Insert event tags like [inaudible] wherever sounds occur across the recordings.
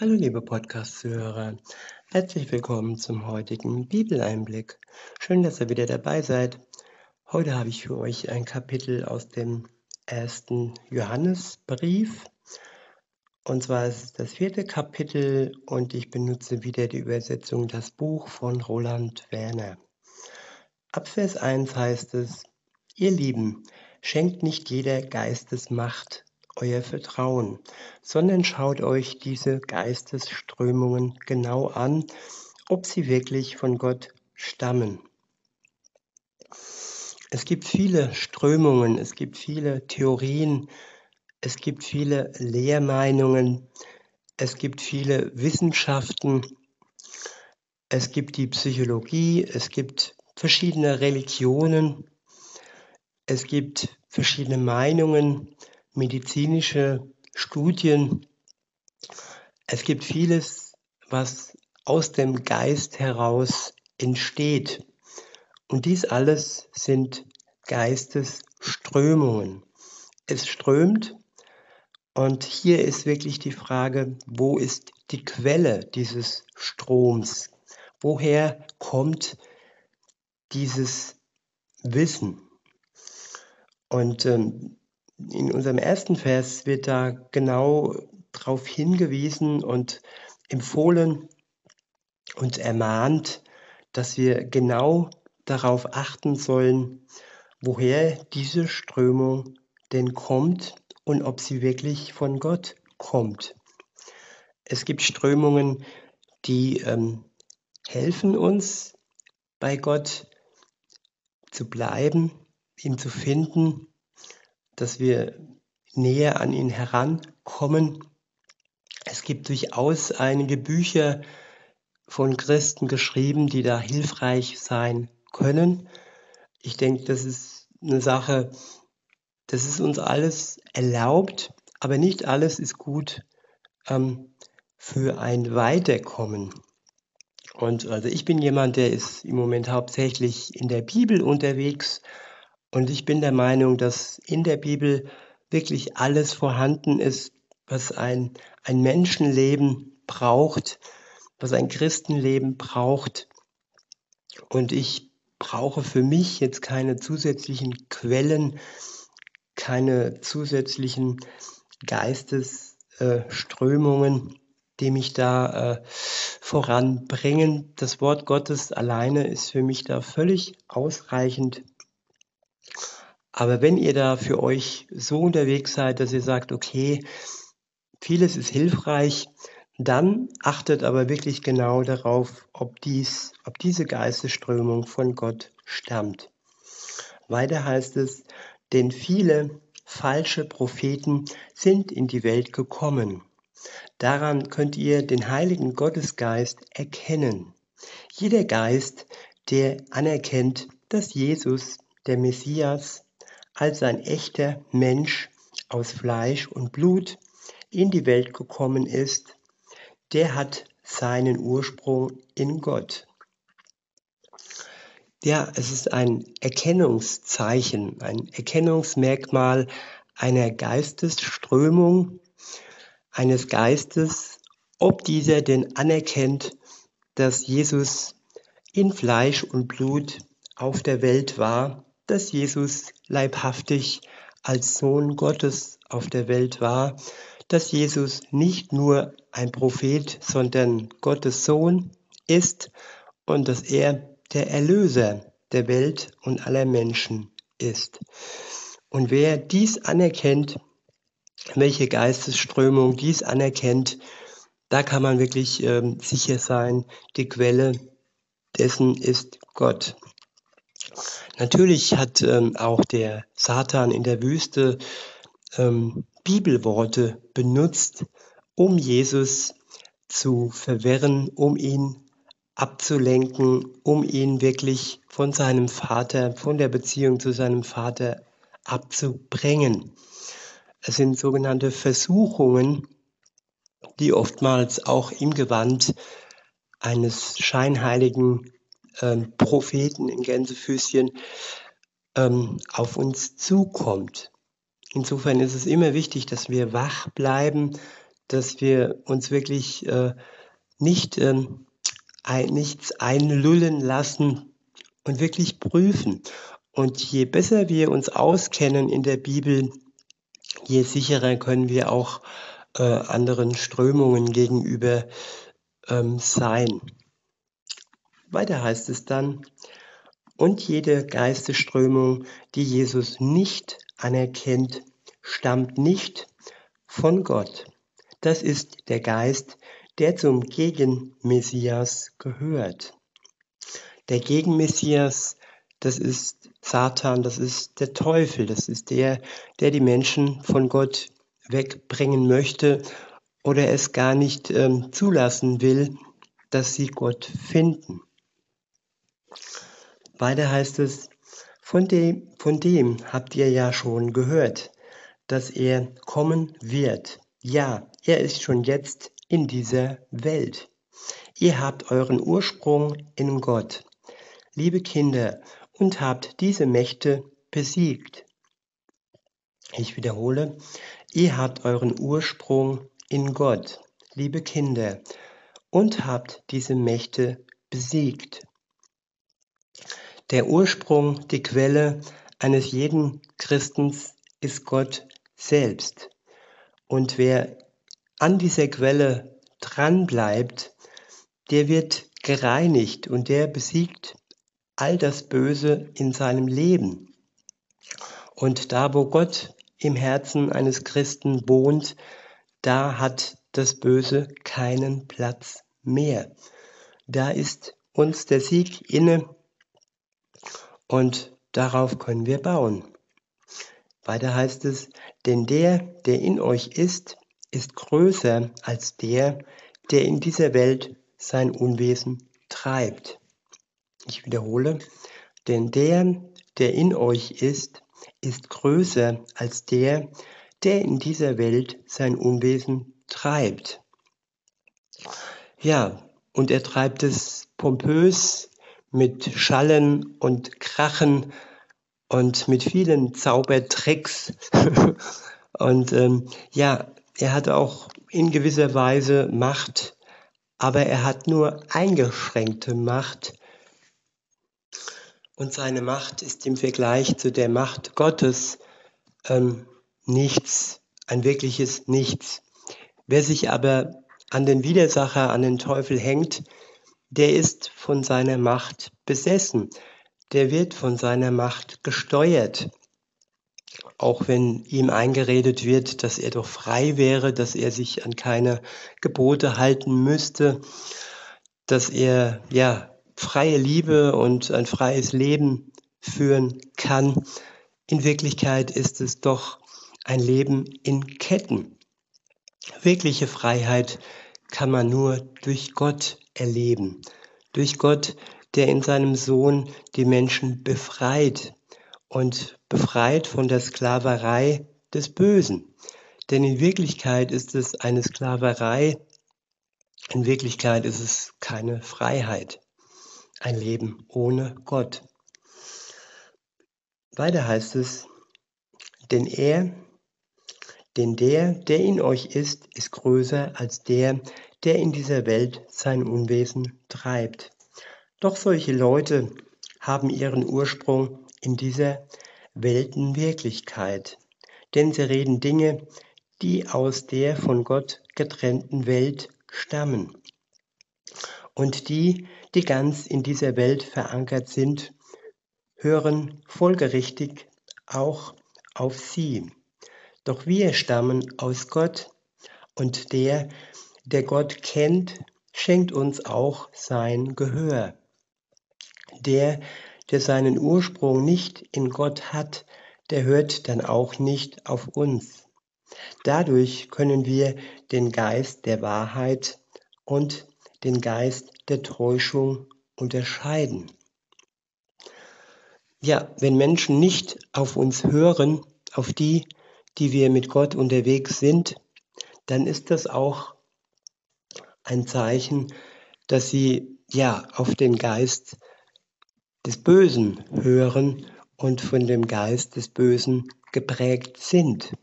Hallo liebe Podcast-Zuhörer, herzlich willkommen zum heutigen Bibeleinblick. Schön, dass ihr wieder dabei seid. Heute habe ich für euch ein Kapitel aus dem ersten Johannesbrief. Und zwar ist es das vierte Kapitel und ich benutze wieder die Übersetzung Das Buch von Roland Werner. Ab Vers 1 heißt es, Ihr Lieben, schenkt nicht jeder Geistesmacht euer Vertrauen, sondern schaut euch diese Geistesströmungen genau an, ob sie wirklich von Gott stammen. Es gibt viele Strömungen, es gibt viele Theorien, es gibt viele Lehrmeinungen, es gibt viele Wissenschaften, es gibt die Psychologie, es gibt verschiedene Religionen, es gibt verschiedene Meinungen, medizinische Studien. Es gibt vieles, was aus dem Geist heraus entsteht. Und dies alles sind Geistesströmungen. Es strömt und hier ist wirklich die Frage, wo ist die Quelle dieses Stroms? Woher kommt dieses Wissen? Und ähm, in unserem ersten Vers wird da genau darauf hingewiesen und empfohlen und ermahnt, dass wir genau darauf achten sollen, woher diese Strömung denn kommt und ob sie wirklich von Gott kommt. Es gibt Strömungen, die ähm, helfen uns, bei Gott zu bleiben, ihn zu finden dass wir näher an ihn herankommen. Es gibt durchaus einige Bücher von Christen geschrieben, die da hilfreich sein können. Ich denke, das ist eine Sache, das ist uns alles erlaubt, aber nicht alles ist gut ähm, für ein Weiterkommen. Und also ich bin jemand, der ist im Moment hauptsächlich in der Bibel unterwegs und ich bin der Meinung, dass in der Bibel wirklich alles vorhanden ist, was ein, ein Menschenleben braucht, was ein Christenleben braucht. Und ich brauche für mich jetzt keine zusätzlichen Quellen, keine zusätzlichen Geistesströmungen, die mich da äh, voranbringen. Das Wort Gottes alleine ist für mich da völlig ausreichend aber wenn ihr da für euch so unterwegs seid, dass ihr sagt, okay, vieles ist hilfreich, dann achtet aber wirklich genau darauf, ob, dies, ob diese Geistesströmung von Gott stammt. Weiter heißt es, denn viele falsche Propheten sind in die Welt gekommen. Daran könnt ihr den heiligen Gottesgeist erkennen. Jeder Geist, der anerkennt, dass Jesus, der Messias, als ein echter Mensch aus Fleisch und Blut in die Welt gekommen ist, der hat seinen Ursprung in Gott. Ja, es ist ein Erkennungszeichen, ein Erkennungsmerkmal einer Geistesströmung, eines Geistes, ob dieser denn anerkennt, dass Jesus in Fleisch und Blut auf der Welt war dass Jesus leibhaftig als Sohn Gottes auf der Welt war, dass Jesus nicht nur ein Prophet, sondern Gottes Sohn ist und dass er der Erlöser der Welt und aller Menschen ist. Und wer dies anerkennt, welche Geistesströmung dies anerkennt, da kann man wirklich ähm, sicher sein, die Quelle dessen ist Gott. Natürlich hat ähm, auch der Satan in der Wüste ähm, Bibelworte benutzt, um Jesus zu verwirren, um ihn abzulenken, um ihn wirklich von seinem Vater, von der Beziehung zu seinem Vater abzubringen. Es sind sogenannte Versuchungen, die oftmals auch im Gewand eines scheinheiligen ähm, Propheten in Gänsefüßchen ähm, auf uns zukommt. Insofern ist es immer wichtig, dass wir wach bleiben, dass wir uns wirklich äh, nicht ähm, ein, nichts einlullen lassen und wirklich prüfen. Und je besser wir uns auskennen in der Bibel, je sicherer können wir auch äh, anderen Strömungen gegenüber ähm, sein. Weiter heißt es dann, und jede Geistesströmung, die Jesus nicht anerkennt, stammt nicht von Gott. Das ist der Geist, der zum Gegenmessias gehört. Der Gegenmessias, das ist Satan, das ist der Teufel, das ist der, der die Menschen von Gott wegbringen möchte oder es gar nicht ähm, zulassen will, dass sie Gott finden. Weiter heißt es, von dem, von dem habt ihr ja schon gehört, dass er kommen wird. Ja, er ist schon jetzt in dieser Welt. Ihr habt euren Ursprung in Gott, liebe Kinder, und habt diese Mächte besiegt. Ich wiederhole, ihr habt euren Ursprung in Gott, liebe Kinder, und habt diese Mächte besiegt. Der Ursprung, die Quelle eines jeden Christens ist Gott selbst. Und wer an dieser Quelle dran bleibt, der wird gereinigt und der besiegt all das Böse in seinem Leben. Und da, wo Gott im Herzen eines Christen wohnt, da hat das Böse keinen Platz mehr. Da ist uns der Sieg inne und darauf können wir bauen. Weiter heißt es, denn der, der in euch ist, ist größer als der, der in dieser Welt sein Unwesen treibt. Ich wiederhole, denn der, der in euch ist, ist größer als der, der in dieser Welt sein Unwesen treibt. Ja, und er treibt es pompös mit Schallen und Krachen und mit vielen Zaubertricks. [laughs] und ähm, ja, er hat auch in gewisser Weise Macht, aber er hat nur eingeschränkte Macht. Und seine Macht ist im Vergleich zu der Macht Gottes ähm, nichts, ein wirkliches Nichts. Wer sich aber an den Widersacher, an den Teufel hängt, der ist von seiner Macht besessen, der wird von seiner Macht gesteuert. Auch wenn ihm eingeredet wird, dass er doch frei wäre, dass er sich an keine Gebote halten müsste, dass er ja freie Liebe und ein freies Leben führen kann. In Wirklichkeit ist es doch ein Leben in Ketten. Wirkliche Freiheit kann man nur durch Gott erleben. Durch Gott, der in seinem Sohn die Menschen befreit und befreit von der Sklaverei des Bösen. Denn in Wirklichkeit ist es eine Sklaverei, in Wirklichkeit ist es keine Freiheit, ein Leben ohne Gott. Weiter heißt es, denn er, denn der, der in euch ist, ist größer als der, der in dieser Welt sein Unwesen treibt. Doch solche Leute haben ihren Ursprung in dieser Weltenwirklichkeit, denn sie reden Dinge, die aus der von Gott getrennten Welt stammen. Und die, die ganz in dieser Welt verankert sind, hören folgerichtig auch auf sie. Doch wir stammen aus Gott und der, der Gott kennt, schenkt uns auch sein Gehör. Der, der seinen Ursprung nicht in Gott hat, der hört dann auch nicht auf uns. Dadurch können wir den Geist der Wahrheit und den Geist der Täuschung unterscheiden. Ja, wenn Menschen nicht auf uns hören, auf die, die wir mit Gott unterwegs sind, dann ist das auch ein Zeichen, dass sie ja auf den Geist des Bösen hören und von dem Geist des Bösen geprägt sind.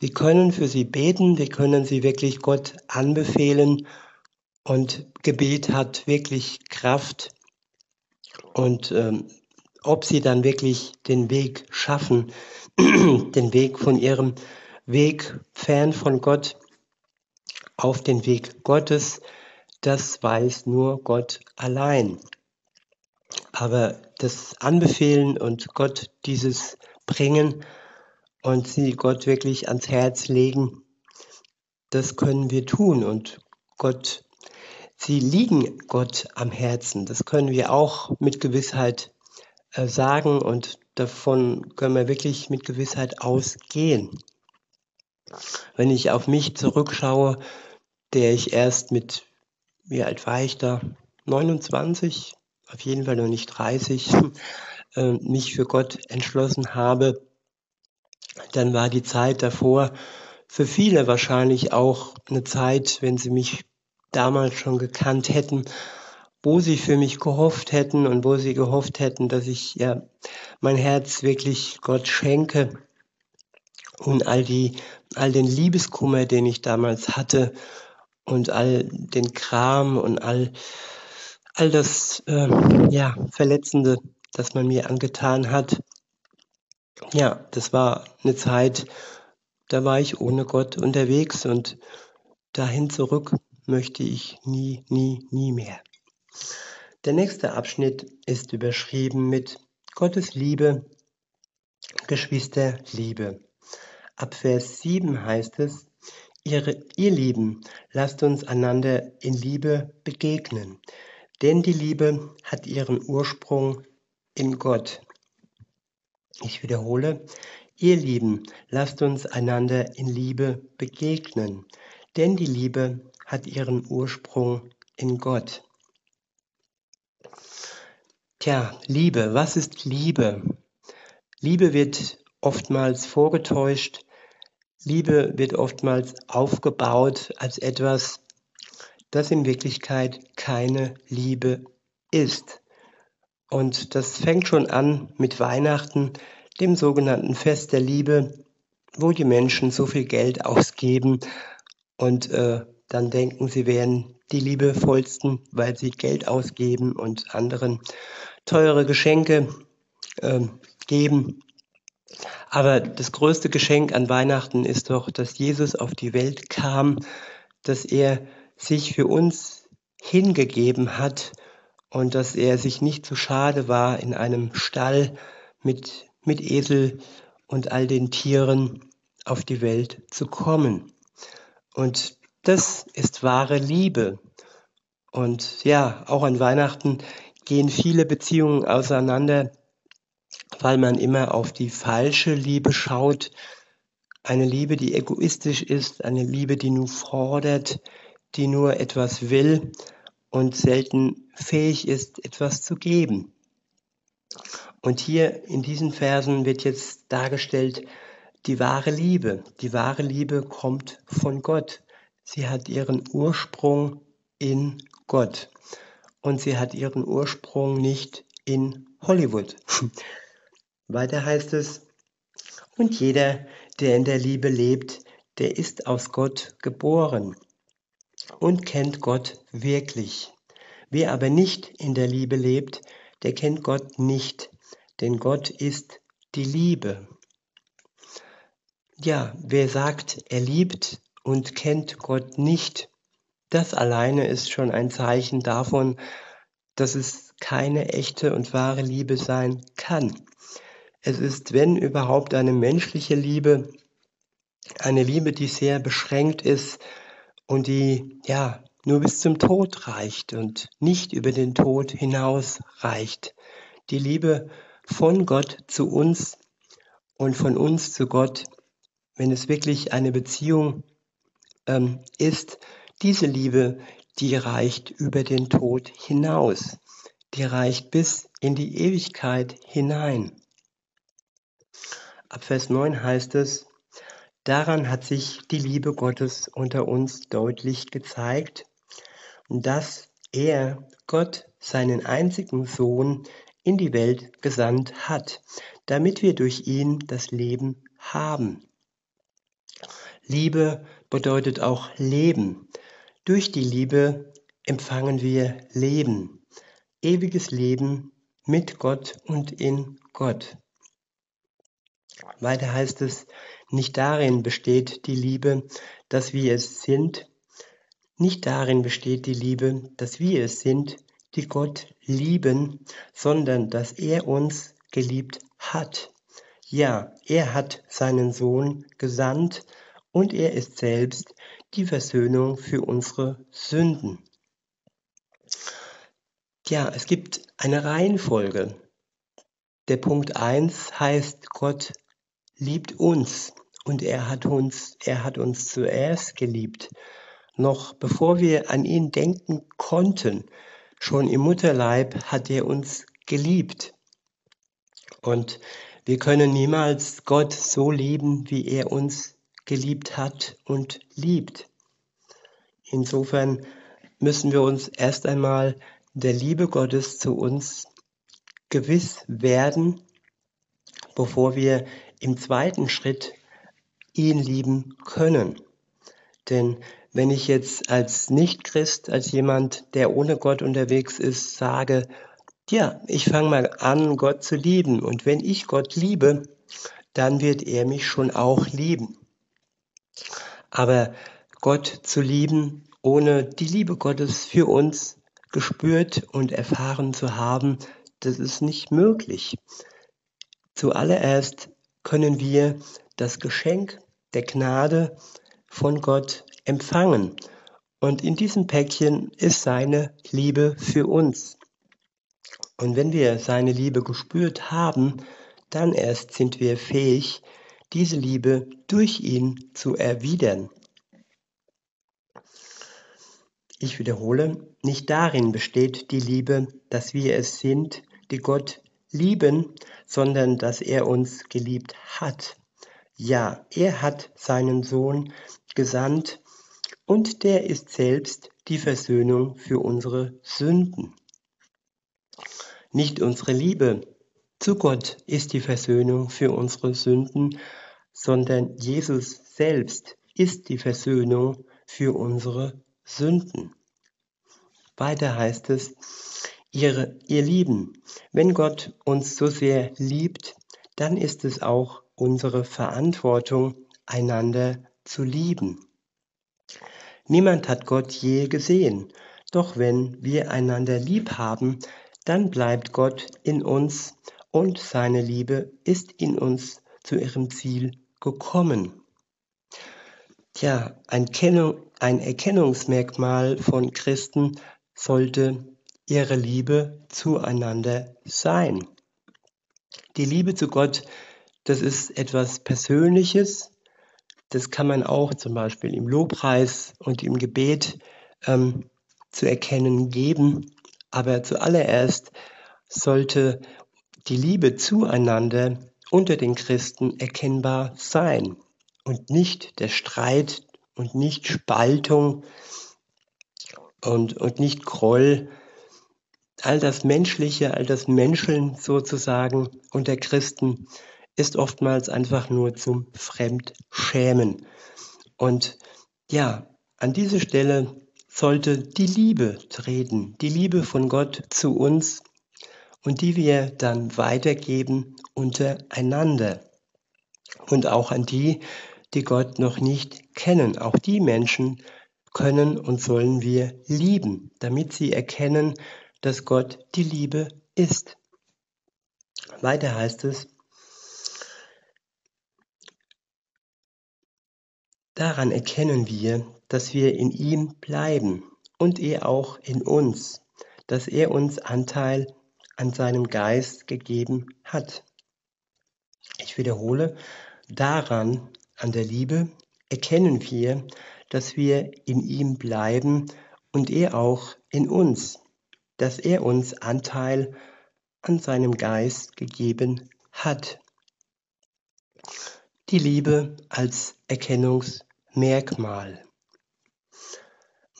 Wir können für sie beten, wir können sie wirklich Gott anbefehlen und Gebet hat wirklich Kraft. Und ähm, ob sie dann wirklich den Weg schaffen, den Weg von ihrem Weg fern von Gott auf den Weg Gottes, das weiß nur Gott allein. Aber das Anbefehlen und Gott dieses bringen und sie Gott wirklich ans Herz legen, das können wir tun. Und Gott, sie liegen Gott am Herzen. Das können wir auch mit Gewissheit äh, sagen und davon können wir wirklich mit Gewissheit ausgehen. Wenn ich auf mich zurückschaue, der ich erst mit, wie alt war ich da? 29, auf jeden Fall noch nicht 30, [laughs] äh, mich für Gott entschlossen habe, dann war die Zeit davor für viele wahrscheinlich auch eine Zeit, wenn sie mich damals schon gekannt hätten, wo sie für mich gehofft hätten und wo sie gehofft hätten, dass ich ja mein Herz wirklich Gott schenke und all die all den Liebeskummer, den ich damals hatte und all den Kram und all all das äh, ja verletzende, das man mir angetan hat. Ja, das war eine Zeit, da war ich ohne Gott unterwegs und dahin zurück möchte ich nie, nie, nie mehr. Der nächste Abschnitt ist überschrieben mit Gottes Liebe, Geschwisterliebe. Ab Vers 7 heißt es, ihr, ihr Lieben, lasst uns einander in Liebe begegnen, denn die Liebe hat ihren Ursprung in Gott. Ich wiederhole, ihr Lieben, lasst uns einander in Liebe begegnen, denn die Liebe hat ihren Ursprung in Gott. Tja, Liebe, was ist Liebe? Liebe wird oftmals vorgetäuscht, Liebe wird oftmals aufgebaut als etwas, das in Wirklichkeit keine Liebe ist. Und das fängt schon an mit Weihnachten, dem sogenannten Fest der Liebe, wo die Menschen so viel Geld ausgeben und äh, dann denken, sie wären die liebevollsten, weil sie Geld ausgeben und anderen teure Geschenke äh, geben. Aber das größte Geschenk an Weihnachten ist doch, dass Jesus auf die Welt kam, dass er sich für uns hingegeben hat und dass er sich nicht zu schade war, in einem Stall mit, mit Esel und all den Tieren auf die Welt zu kommen. Und das ist wahre Liebe. Und ja, auch an Weihnachten gehen viele Beziehungen auseinander, weil man immer auf die falsche Liebe schaut. Eine Liebe, die egoistisch ist, eine Liebe, die nur fordert, die nur etwas will und selten fähig ist, etwas zu geben. Und hier in diesen Versen wird jetzt dargestellt die wahre Liebe. Die wahre Liebe kommt von Gott. Sie hat ihren Ursprung in Gott. Und sie hat ihren Ursprung nicht in Hollywood. Weiter heißt es, und jeder, der in der Liebe lebt, der ist aus Gott geboren und kennt Gott wirklich. Wer aber nicht in der Liebe lebt, der kennt Gott nicht, denn Gott ist die Liebe. Ja, wer sagt, er liebt und kennt Gott nicht, das alleine ist schon ein Zeichen davon, dass es keine echte und wahre Liebe sein kann. Es ist, wenn überhaupt, eine menschliche Liebe, eine Liebe, die sehr beschränkt ist, und die ja nur bis zum Tod reicht und nicht über den Tod hinaus reicht. Die Liebe von Gott zu uns und von uns zu Gott, wenn es wirklich eine Beziehung ähm, ist, diese Liebe, die reicht über den Tod hinaus. Die reicht bis in die Ewigkeit hinein. Ab Vers 9 heißt es, Daran hat sich die Liebe Gottes unter uns deutlich gezeigt, dass er, Gott, seinen einzigen Sohn in die Welt gesandt hat, damit wir durch ihn das Leben haben. Liebe bedeutet auch Leben. Durch die Liebe empfangen wir Leben, ewiges Leben mit Gott und in Gott. Weiter heißt es, nicht darin besteht die Liebe, dass wir es sind, nicht darin besteht die Liebe, dass wir es sind, die Gott lieben, sondern dass er uns geliebt hat. Ja, er hat seinen Sohn gesandt und er ist selbst die Versöhnung für unsere Sünden. Ja, es gibt eine Reihenfolge. Der Punkt 1 heißt, Gott liebt uns und er hat uns, er hat uns zuerst geliebt. Noch bevor wir an ihn denken konnten, schon im Mutterleib hat er uns geliebt. Und wir können niemals Gott so lieben, wie er uns geliebt hat und liebt. Insofern müssen wir uns erst einmal der Liebe Gottes zu uns gewiss werden, bevor wir im zweiten Schritt ihn lieben können. Denn wenn ich jetzt als Nichtchrist, als jemand, der ohne Gott unterwegs ist, sage, ja, ich fange mal an, Gott zu lieben. Und wenn ich Gott liebe, dann wird er mich schon auch lieben. Aber Gott zu lieben, ohne die Liebe Gottes für uns gespürt und erfahren zu haben, das ist nicht möglich. Zuallererst können wir das Geschenk der Gnade von Gott empfangen. Und in diesem Päckchen ist seine Liebe für uns. Und wenn wir seine Liebe gespürt haben, dann erst sind wir fähig, diese Liebe durch ihn zu erwidern. Ich wiederhole, nicht darin besteht die Liebe, dass wir es sind, die Gott lieben, sondern dass er uns geliebt hat. Ja, er hat seinen Sohn gesandt und der ist selbst die Versöhnung für unsere Sünden. Nicht unsere Liebe zu Gott ist die Versöhnung für unsere Sünden, sondern Jesus selbst ist die Versöhnung für unsere Sünden. Weiter heißt es, ihr, ihr Lieben, wenn Gott uns so sehr liebt, dann ist es auch unsere Verantwortung, einander zu lieben. Niemand hat Gott je gesehen, doch wenn wir einander lieb haben, dann bleibt Gott in uns und seine Liebe ist in uns zu ihrem Ziel gekommen. Tja, ein, Kennung, ein Erkennungsmerkmal von Christen sollte ihre Liebe zueinander sein. Die Liebe zu Gott, das ist etwas Persönliches. Das kann man auch zum Beispiel im Lobpreis und im Gebet ähm, zu erkennen geben. Aber zuallererst sollte die Liebe zueinander unter den Christen erkennbar sein und nicht der Streit und nicht Spaltung und, und nicht Groll. All das Menschliche, all das Menscheln sozusagen unter Christen ist oftmals einfach nur zum Fremdschämen. Und ja, an diese Stelle sollte die Liebe treten, die Liebe von Gott zu uns und die wir dann weitergeben untereinander und auch an die, die Gott noch nicht kennen. Auch die Menschen können und sollen wir lieben, damit sie erkennen, dass Gott die Liebe ist. Weiter heißt es, daran erkennen wir, dass wir in ihm bleiben und er auch in uns, dass er uns Anteil an seinem Geist gegeben hat. Ich wiederhole, daran an der Liebe erkennen wir, dass wir in ihm bleiben und er auch in uns, dass er uns Anteil an seinem Geist gegeben hat. Die Liebe als Erkennungsmerkmal.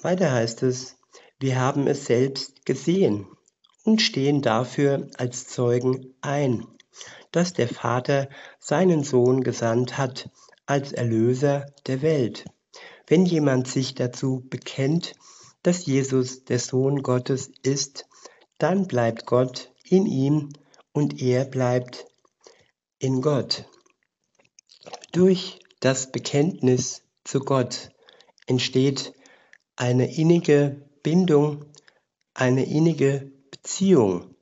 Weiter heißt es, wir haben es selbst gesehen und stehen dafür als Zeugen ein, dass der Vater seinen Sohn gesandt hat, als Erlöser der Welt. Wenn jemand sich dazu bekennt, dass Jesus der Sohn Gottes ist, dann bleibt Gott in ihm und er bleibt in Gott. Durch das Bekenntnis zu Gott entsteht eine innige Bindung, eine innige Beziehung.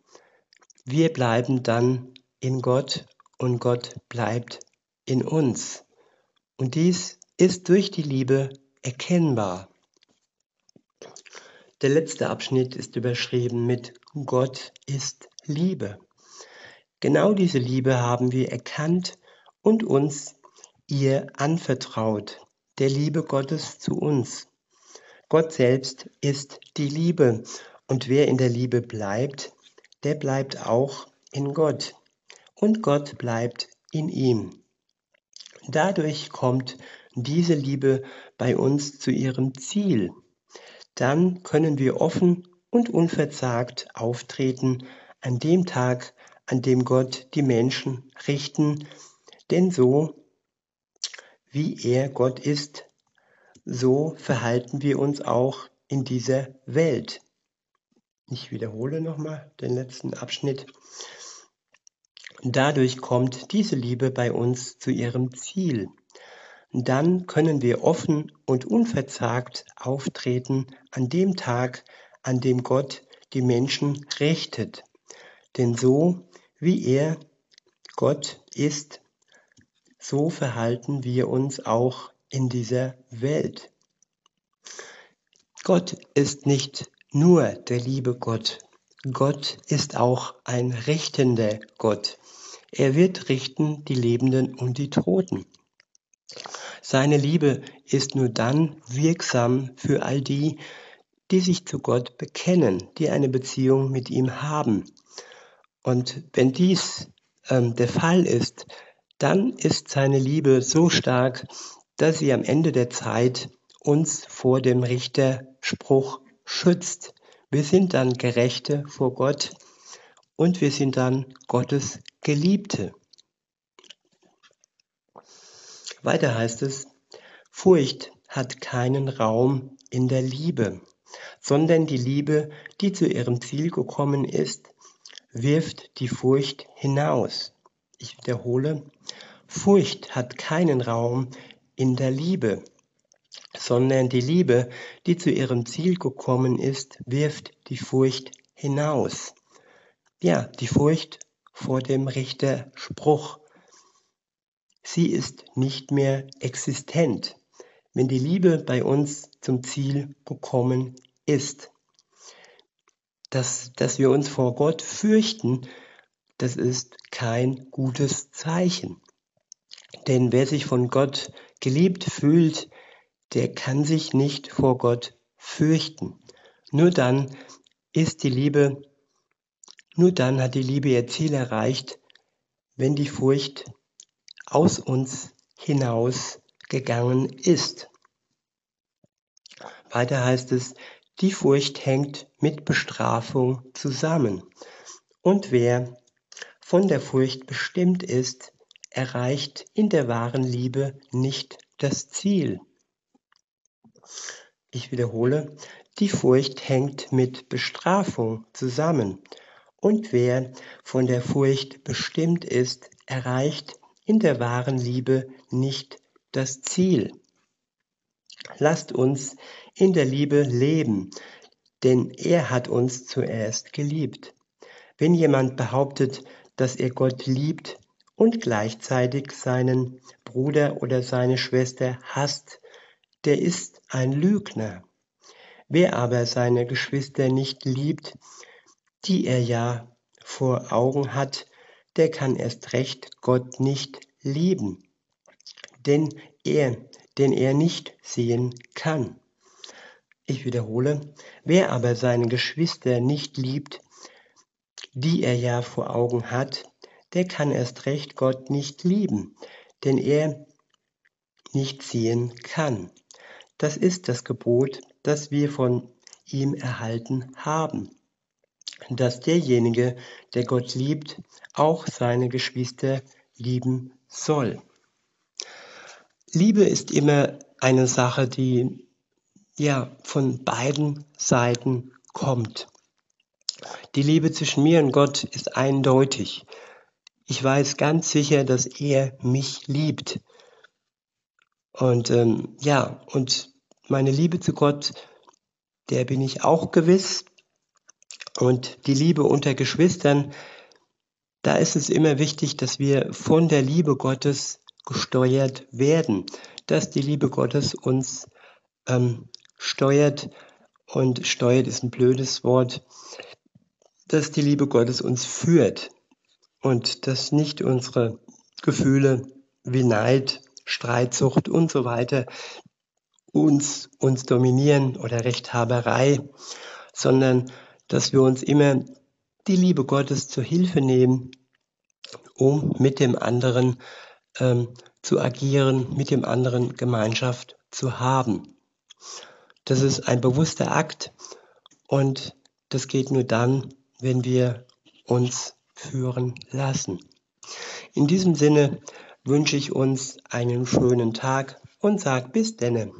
Wir bleiben dann in Gott und Gott bleibt in uns. Und dies ist durch die Liebe erkennbar. Der letzte Abschnitt ist überschrieben mit Gott ist Liebe. Genau diese Liebe haben wir erkannt und uns ihr anvertraut, der Liebe Gottes zu uns. Gott selbst ist die Liebe und wer in der Liebe bleibt, der bleibt auch in Gott und Gott bleibt in ihm. Dadurch kommt diese Liebe bei uns zu ihrem Ziel. Dann können wir offen und unverzagt auftreten an dem Tag, an dem Gott die Menschen richten, denn so wie er Gott ist, so verhalten wir uns auch in dieser Welt. Ich wiederhole nochmal den letzten Abschnitt. Dadurch kommt diese Liebe bei uns zu ihrem Ziel. Dann können wir offen und unverzagt auftreten an dem Tag, an dem Gott die Menschen richtet. Denn so wie er Gott ist, so verhalten wir uns auch in dieser Welt. Gott ist nicht nur der liebe Gott. Gott ist auch ein richtender Gott. Er wird richten die Lebenden und die Toten. Seine Liebe ist nur dann wirksam für all die, die sich zu Gott bekennen, die eine Beziehung mit ihm haben. Und wenn dies ähm, der Fall ist, dann ist seine Liebe so stark, dass sie am Ende der Zeit uns vor dem Richterspruch schützt. Wir sind dann Gerechte vor Gott und wir sind dann Gottes Geliebte. Weiter heißt es, Furcht hat keinen Raum in der Liebe, sondern die Liebe, die zu ihrem Ziel gekommen ist, wirft die Furcht hinaus. Ich wiederhole, Furcht hat keinen Raum in der Liebe, sondern die Liebe, die zu ihrem Ziel gekommen ist, wirft die Furcht hinaus. Ja, die Furcht vor dem Richterspruch. Sie ist nicht mehr existent, wenn die Liebe bei uns zum Ziel gekommen ist. Dass, dass wir uns vor Gott fürchten, das ist kein gutes Zeichen. Denn wer sich von Gott geliebt fühlt, der kann sich nicht vor Gott fürchten. Nur dann ist die Liebe, nur dann hat die Liebe ihr Ziel erreicht, wenn die Furcht aus uns hinaus gegangen ist. Weiter heißt es, die Furcht hängt mit Bestrafung zusammen. Und wer von der Furcht bestimmt ist, erreicht in der wahren Liebe nicht das Ziel. Ich wiederhole, die Furcht hängt mit Bestrafung zusammen. Und wer von der Furcht bestimmt ist, erreicht in der wahren Liebe nicht das Ziel. Lasst uns in der Liebe leben, denn er hat uns zuerst geliebt. Wenn jemand behauptet, dass er Gott liebt und gleichzeitig seinen Bruder oder seine Schwester hasst, der ist ein Lügner. Wer aber seine Geschwister nicht liebt, die er ja vor Augen hat, der kann erst recht Gott nicht lieben, denn er, den er nicht sehen kann. Ich wiederhole, wer aber seine Geschwister nicht liebt, die er ja vor Augen hat, der kann erst recht Gott nicht lieben, denn er nicht sehen kann. Das ist das Gebot, das wir von ihm erhalten haben, dass derjenige, der Gott liebt, auch seine Geschwister lieben soll. Liebe ist immer eine Sache, die ja von beiden Seiten kommt. Die Liebe zwischen mir und Gott ist eindeutig. Ich weiß ganz sicher, dass er mich liebt. Und ähm, ja, und meine Liebe zu Gott, der bin ich auch gewiss. Und die Liebe unter Geschwistern, da ist es immer wichtig, dass wir von der Liebe Gottes gesteuert werden, dass die Liebe Gottes uns ähm, steuert. Und steuert ist ein blödes Wort, dass die Liebe Gottes uns führt und dass nicht unsere Gefühle wie Neid, Streitsucht und so weiter uns, uns dominieren oder Rechthaberei, sondern dass wir uns immer die Liebe Gottes zur Hilfe nehmen, um mit dem anderen ähm, zu agieren, mit dem anderen Gemeinschaft zu haben. Das ist ein bewusster Akt und das geht nur dann, wenn wir uns führen lassen. In diesem Sinne wünsche ich uns einen schönen Tag und sag bis denne.